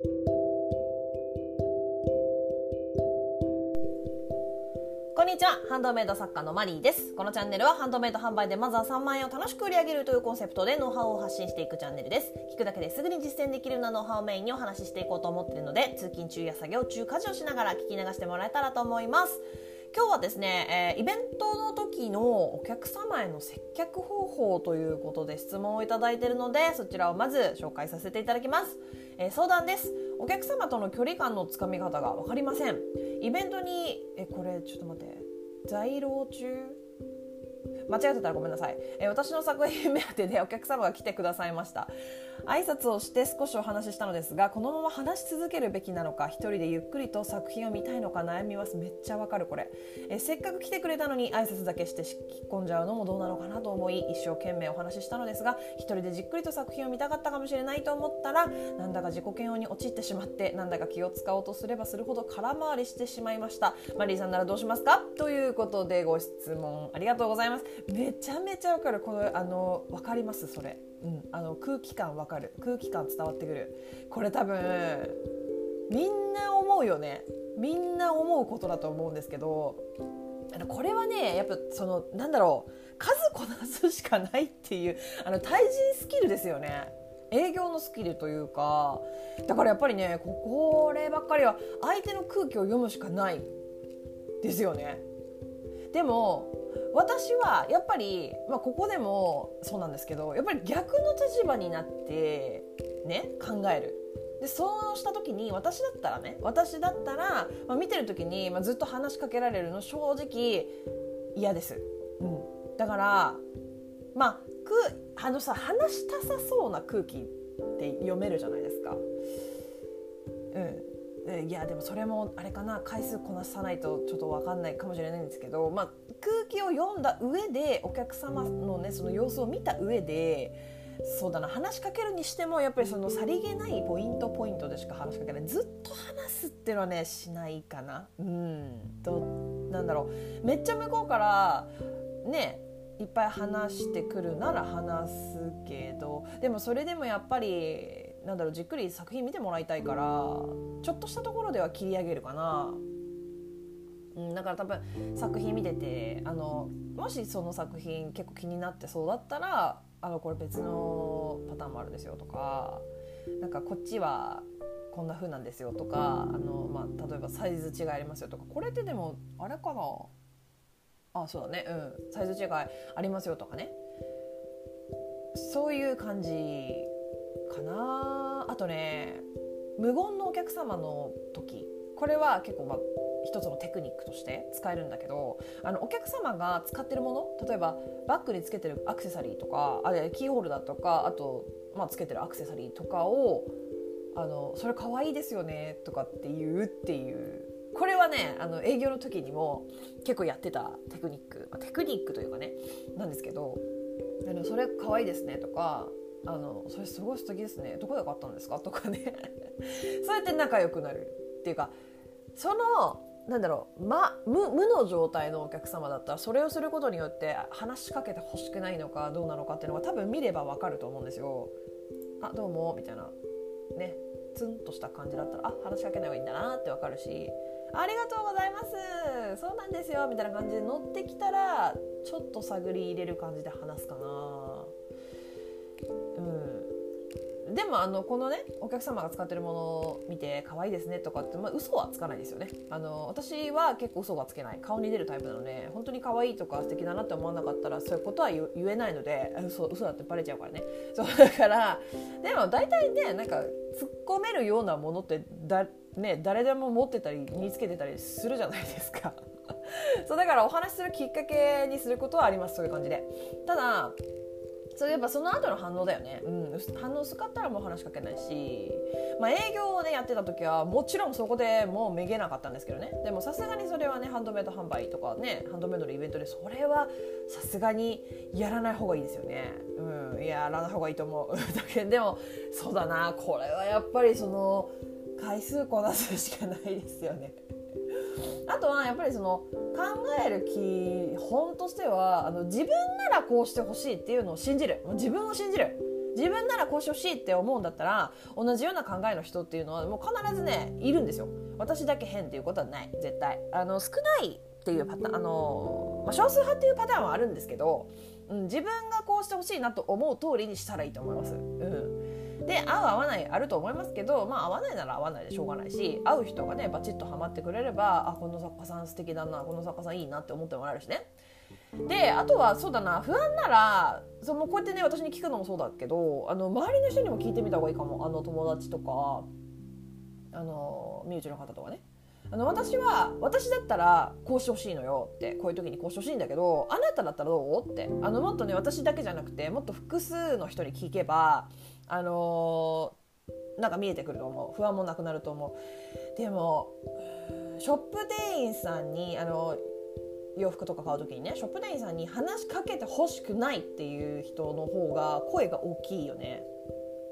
こんにちは。ハンドメイド作家のマリーです。このチャンネルはハンドメイド販売でまずは3万円を楽しく売り上げるというコンセプトでノウハウを発信していくチャンネルです聞くだけですぐに実践できるようなノウハウをメインにお話ししていこうと思っているので通勤中や作業中家事をしながら聞き流してもらえたらと思います今日はですね、えー、イベントの時のお客様への接客方法ということで質問をいただいているのでそちらをまず紹介させていただきます、えー、相談です。お客様との距離感のつかみ方が分かりません。イベントにえこれちょっと待って。在廊中？間違ってたらごめんなさい、えー、私の作品目当てでお客様が来てくださいました。挨拶をして少しお話ししたのですがこのまま話し続けるべきなのか一人でゆっくりと作品を見たいのか悩みます。めっちゃわかるこれ、え、せっかく来てくれたのに挨拶だけして引っ込んじゃうのもどうなのかなと思い一生懸命お話ししたのですが一人でじっくりと作品を見たかったかもしれないと思ったらなんだか自己嫌悪に陥ってしまってなんだか気を使おうとすればするほど空回りしてしまいました。マリーさんならどうしますか？ということでご質問ありがとうございます。めちゃめちゃわかる。このあのわかります？それ。うん、あの空気感わかる。空気感伝わってくる。これ多分みんな思うよね。みんな思うことだと思うんですけどあのこれはねやっぱそのなんだろう。数こなすしかないっていうあの対人スキルですよね。営業のスキルというか。だからやっぱりねこればっかりは相手の空気を読むしかないですよね。でも私はやっぱり、まあ、ここでもそうなんですけどやっぱり逆の立場になってね考える。でそうした時に私だったらね私だったら、まあ、見てる時に、まあ、ずっと話しかけられるの正直嫌です。うん、だからまあくあのさ話したさそうな空気って読めるじゃないですか。うんいやでもそれもあれかな。回数こなさないとちょっと分かんないかもしれないんですけど、まあ、空気を読んだ上でお客様のねその様子を見た上でそうだな話しかけるにしてもやっぱりそのさりげないポイントポイントでしか話しかけない。ずっと話すっていうのはねしないかな。うん。となんだろう。めっちゃ向こうからねいっぱい話してくるなら話すけどでもそれでもやっぱりなんだろうじっくり作品見てもらいたいからちょっとしたところでは切り上げるかな。うん、だから多分作品見ててあのもしその作品結構気になってそうだったらあのこれ別のパターンもあるんですよとかなんかこっちはこんな風なんですよとかあの、まあ、例えばサイズ違いありますよとかこれってでもあれかな？あそうだね。うん。サイズ違いありますよとかね。そういう感じかな。あとね無言のお客様の時。これは結構まあ一つのテクニックとして使えるんだけどあのお客様が使ってるもの例えばバッグにつけてるアクセサリーとかあキーホルダーとかあと、まあ、つけてるアクセサリーとかをあのそれ可愛いですよねとかって言うっていう。これはねあの営業の時にも結構やってたテクニック、まあ、テクニックというかねなんですけどあのそれ可愛いですねとかあのそれすごい素敵ですね。どこで買ったんですか？とかね。そうやって仲良くなるっていうかそのなんだろう、ま、無無の状態のお客様だったらそれをすることによって話しかけてほしくないのかどうなのかっていうのが多分見ればわかると思うんですよ。あどうもみたいな。ね。ツンとした感じだったらあ話しかけない方がいいんだなってわかるしありがとうございます。そうなんですよみたいな感じで乗ってきたらちょっと探り入れる感じで話すかな。でもあのこのねお客様が使ってるものを見て可愛いですねとかって、まあ、嘘はつかないですよね。あの私は結構嘘がつけない。顔に出るタイプなので本当に可愛いとか素敵だなって思わなかったらそういうことは言えないので嘘嘘だってバレちゃうからね。そうだからでも大体ねなんか突っ込めるようなものってだ、ね、誰でも持ってたり身につけてたりするじゃないですか。そうだからお話しするきっかけにすることはありますそういう感じで。ただそやっぱその後の反応だよね、うん、反応薄かったらもう話しかけないし、まあ、営業をねやってた時はもちろんそこでもうめげなかったんですけどね。でもさすがにそれはねハンドメイド販売とかねハンドメイドのイベントでそれはさすがにやらない方がいいですよね。うん。やらない方がいいと思うだけ。でもそうだな。これはやっぱりその回数こなすしかないですよね。あとはやっぱりその考える基本としてはあの自分ならこうしてほしいっていうのを信じる。自分を信じる。自分ならこうしてほしいって思うんだったら同じような考えの人っていうのはもう必ずねいるんですよ。私だけ変っていうことはない。絶対。あの少ないっていうパターンあの、まあ、少数派っていうパターンはあるんですけど、うん、自分がこうしてほしいなと思う通りにしたらいいと思います、うん。で合う合わないあると思いますけどまあ合わないなら合わないでしょうがないし会う人がねバチッとハマってくれればあこの作家さん素敵だなこの作家さんいいなって思ってもらえるしね。であとはそうだな不安ならそのこうやってね私に聞くのもそうだけどあの周りの人にも聞いてみた方がいいかも。あの友達とかあの身内の方とかね。あの私は私だったらこうしてほしいのよってこういう時にこうしてほしいんだけどあなただったらどうって。あのもっとね私だけじゃなくてもっと複数の人に聞けばあのー、なんか見えてくると思う。不安もなくなると思う。でもショップ店員さんにあの洋服とか買う時にねショップ店員さんに話しかけてほしくないっていう人の方が声が大きいよね。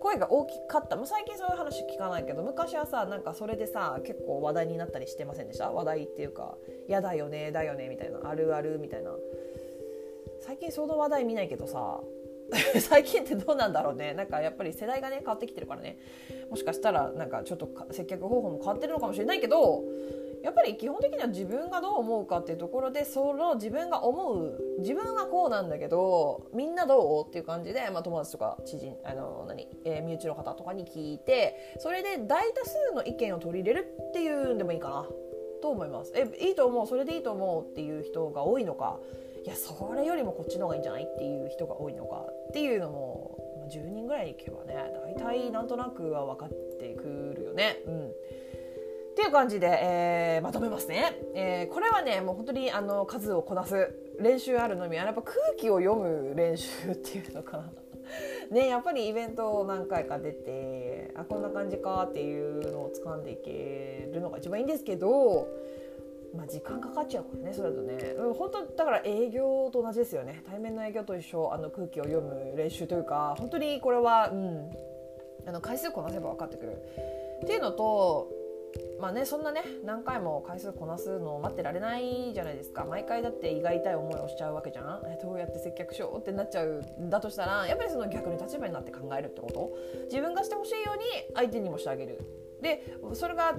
声が大きかった、まあ、最近そういう話聞かないけど昔はさなんかそれでさ結構話題になったりしてませんでした？話題っていうか「嫌だよねだよね」みたいな「あるある」みたいな。最近その話題見ないけどさ 最近ってどうなんだろうね。なんかやっぱり世代がね変わってきてるからね。もしかしたらなんかちょっと接客方法も変わってるのかもしれないけどやっぱり基本的には自分がどう思うかっていうところでその自分が思う自分はこうなんだけどみんなどうっていう感じで、まあ、友達とか知人あの何、えー、身内の方とかに聞いてそれで大多数の意見を取り入れるっていうんでもいいかなと思います。えいいと思う。それでいいと思うっていう人が多いのかいやそれよりもこっちの方がいいんじゃないっていう人が多いのかっていうのも、ま、10人ぐらいに聞けばね大体なんとなくは分かってくるよね。うん。っていう感じで、えー、まとめますね、えー、これはねもう本当にあの数をこなす練習あるのみはやっぱ空気を読む練習っていうのかな。ねやっぱりイベントを何回か出てあこんな感じかっていうのを掴んでいけるのが一番いいんですけどまあ、時間かかっちゃうからねそれだとね。本当だから営業と同じですよね。対面の営業と一緒あの空気を読む練習というか本当にこれは、うん、あの回数こなせば分かってくる。っていうのとまあねそんなね何回も回数こなすのを待ってられないじゃないですか。毎回だって胃が痛い思いをしちゃうわけじゃん。どうやって接客しようってなっちゃうんだとしたらやっぱりその逆に立場になって考えるってこと。自分がしてほしいように相手にもしてあげる。でそれが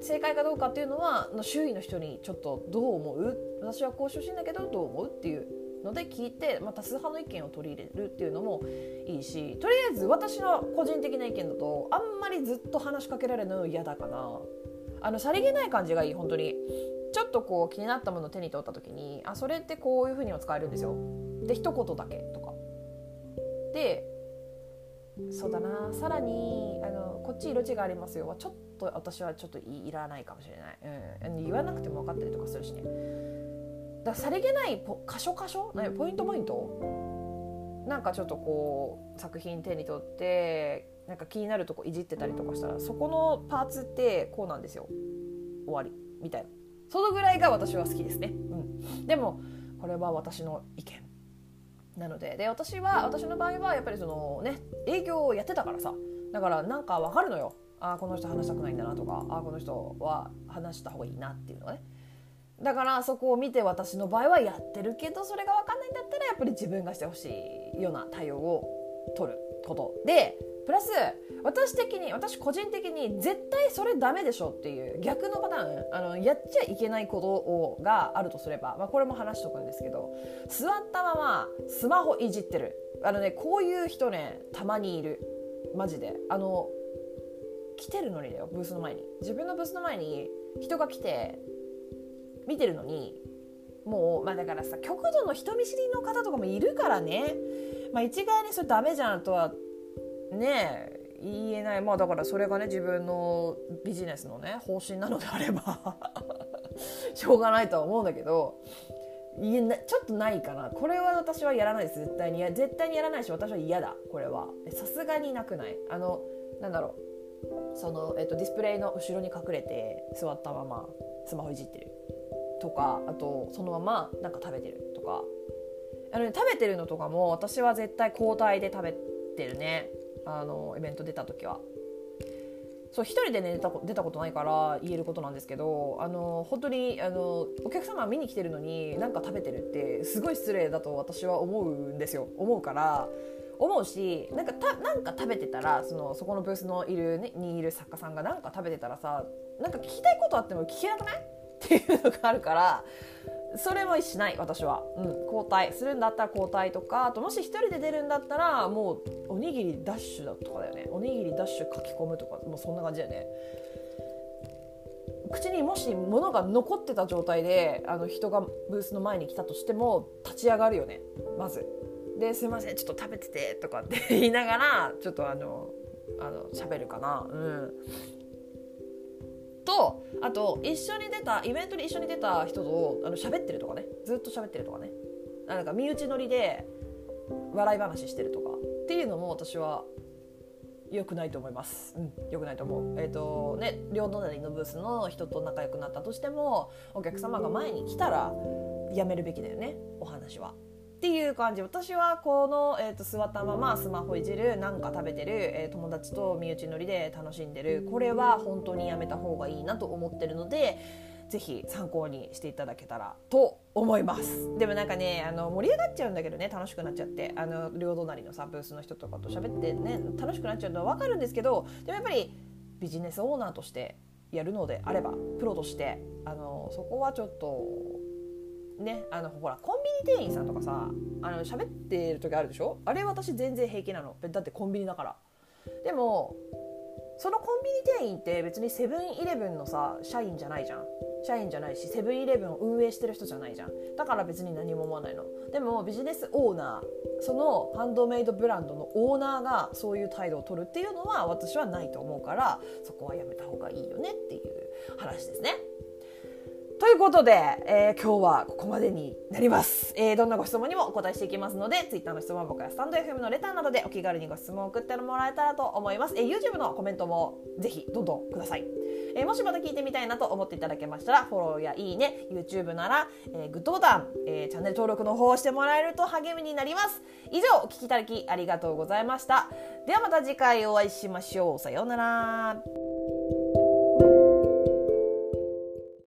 正解かどうかっていうのは周囲の人にちょっとどう思う？私はこうしてほしいんだけどどう思う？っていうので聞いて、まあ、多数派の意見を取り入れるっていうのもいいしとりあえず私の個人的な意見だとあんまりずっと話しかけられるの嫌だかな。あのさりげない感じがいい本当に。ちょっとこう気になったものを手に取った時にあそれってこういうふうにも使えるんですよ。で一言だけとか。でそうだなさらにあのこっち色違いありますよ。ちょっと私はちょっといらないかもしれない、うん、言わなくても分かったりとかするしね。ださりげないポ箇所箇所ポイントポイント？なんかちょっとこう作品手に取ってなんか気になるとこいじってたりとかしたらそこのパーツってこうなんですよ。終わりみたいな。そのぐらいが私は好きですね、うん、でもこれは私の意見。なのでで私は私の場合はやっぱりそのね営業をやってたからさ。だからなんか分かるのよ。あこの人話したくないんだなとかあこの人は話した方がいいなっていうのはね。だからそこを見て私の場合はやってるけどそれが分かんないんだったらやっぱり自分がしてほしいような対応を取ることでプラス私的に私個人的に絶対それダメでしょっていう逆のパターンあのやっちゃいけないことをがあるとすれば、まあ、これも話しとくんですけど座ったままスマホいじってる。あのねこういう人ねたまにいる。マジで。あの来てるのにだよブースの前に。自分のブースの前に人が来て見てるのにもうまあだからさ極度の人見知りの方とかもいるからね。まあ一概にそれダメじゃんとはね言えない。まあだからそれがね自分のビジネスのね方針なのであれば しょうがないとは思うんだけどいえなちょっとないかな。これは私はやらないです。絶対に。絶対にやらないし私は嫌だ。これは。さすがになくない。あのなんだろう。その、えっと、ディスプレイの後ろに隠れて座ったままスマホいじってるとかあとそのままなんか食べてるとか。あの、ね、食べてるのとかも私は絶対交代で食べてるね。あのイベント出た時は。そう一人でね出た出たことないから言えることなんですけどあの本当にあのお客様見に来てるのに何か食べてるってすごい失礼だと私は思うんですよ。思うから思うしなんかたなんか食べてたらそのそこのブースのいる、ね、にいる作家さんがなんか食べてたらさなんか聞きたいことあっても聞けなくない？っていうのがあるからそれはしない私は、うん、交代するんだったら交代とかあともし1人で出るんだったらもうおにぎりダッシュだとかだよね。おにぎりダッシュ書き込むとかもうそんな感じだよね。口にもし物が残ってた状態であの人がブースの前に来たとしても立ち上がるよね。まず。ですいませんちょっと食べててとかって 言いながらちょっとあのあの喋るかな。うんとあと一緒に出たイベントに一緒に出た人とあの喋ってるとかねずっと喋ってるとかねなんか身内乗りで笑い話してるとかっていうのも私は良くないと思います。うん、良くないと思う。えっ、ー、とね、両隣のブースの人と仲良くなったとしても、お客様が前に来たらやめるべきだよね、お話は。っていう感じ。私はこの、えーと、座ったままスマホいじるなんか食べてる、えー、友達と身内乗りで楽しんでる。これは本当にやめた方がいいなと思ってるのでぜひ参考にしていただけたらと思います。でもなんかねあの盛り上がっちゃうんだけどね楽しくなっちゃって。あの両隣のさブースの人とかと喋ってね楽しくなっちゃうのは分かるんですけどでもやっぱりビジネスオーナーとしてやるのであればプロとしてあのそこはちょっとねあのほらコンビニ店員さんとかさあの喋ってる時あるでしょ？あれ私全然平気なの。だってコンビニだから。でもそのコンビニ店員って別にセブンイレブンのさ社員じゃないじゃん。社員じゃないしセブンイレブンを運営してる人じゃないじゃん。だから別に何も思わないの。でもビジネスオーナーそのハンドメイドブランドのオーナーがそういう態度を取るっていうのは私はないと思うからそこはやめた方がいいよねっていう話ですね。ということで、えー、今日はここまでになります、えー、どんなご質問にもお答えしていきますので Twitter の質問箱やスタンド FM のレターなどでお気軽にご質問を送ってもらえたらと思います、えー、YouTube のコメントもぜひどんどんください、えもしまた聞いてみたいなと思っていただけましたらフォローやいいね YouTube なら、えグッドボタン、えチャンネル登録の方をしてもらえると励みになります。以上お聞きいただきありがとうございました。ではまた次回お会いしましょう。さようなら。